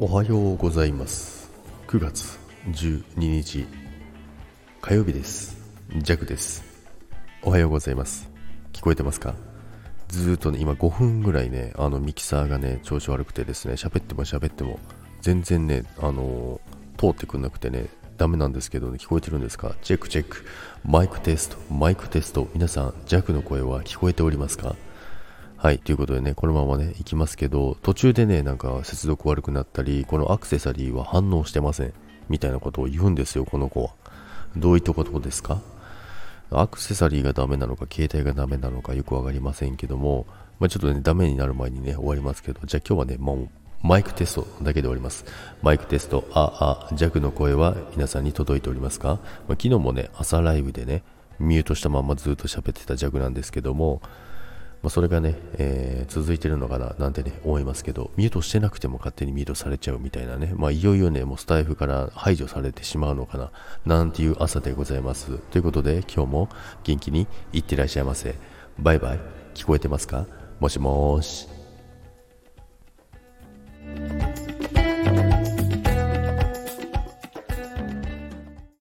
おはようございます。9月12日火曜日です。ジャクです。おはようございます。聞こえてますか？ずーっとね今5分ぐらいねあのミキサーがね調子悪くてですね喋っても喋っても全然ねあのー、通ってくんなくてねダメなんですけど、ね、聞こえてるんですか？チェックチェック。マイクテストマイクテスト。皆さん弱の声は聞こえておりますか？はい、ということでね、このままね、行きますけど、途中でね、なんか接続悪くなったり、このアクセサリーは反応してません。みたいなことを言うんですよ、この子は。どういったことですか？アクセサリーがダメなのか、携帯がダメなのかよくわかりませんけども、まあ、ちょっとね、ダメになる前にね、終わりますけど、じゃあ今日はね、もう、マイクテストだけでおります。マイクテスト、あ、あ、弱の声は皆さんに届いておりますか、まあ、昨日もね、朝ライブでね、ミュートしたままずっと喋ってた弱なんですけども、まあ、それがね、えー、続いてるのかななんてね、思いますけど、ミュートしてなくても勝手にミュートされちゃうみたいなね、まあ、いよいよね、もうスタイフから排除されてしまうのかな、なんていう朝でございます。ということで、今日も元気にいってらっしゃいませ。バイバイ。聞こえてますか？もしもーし。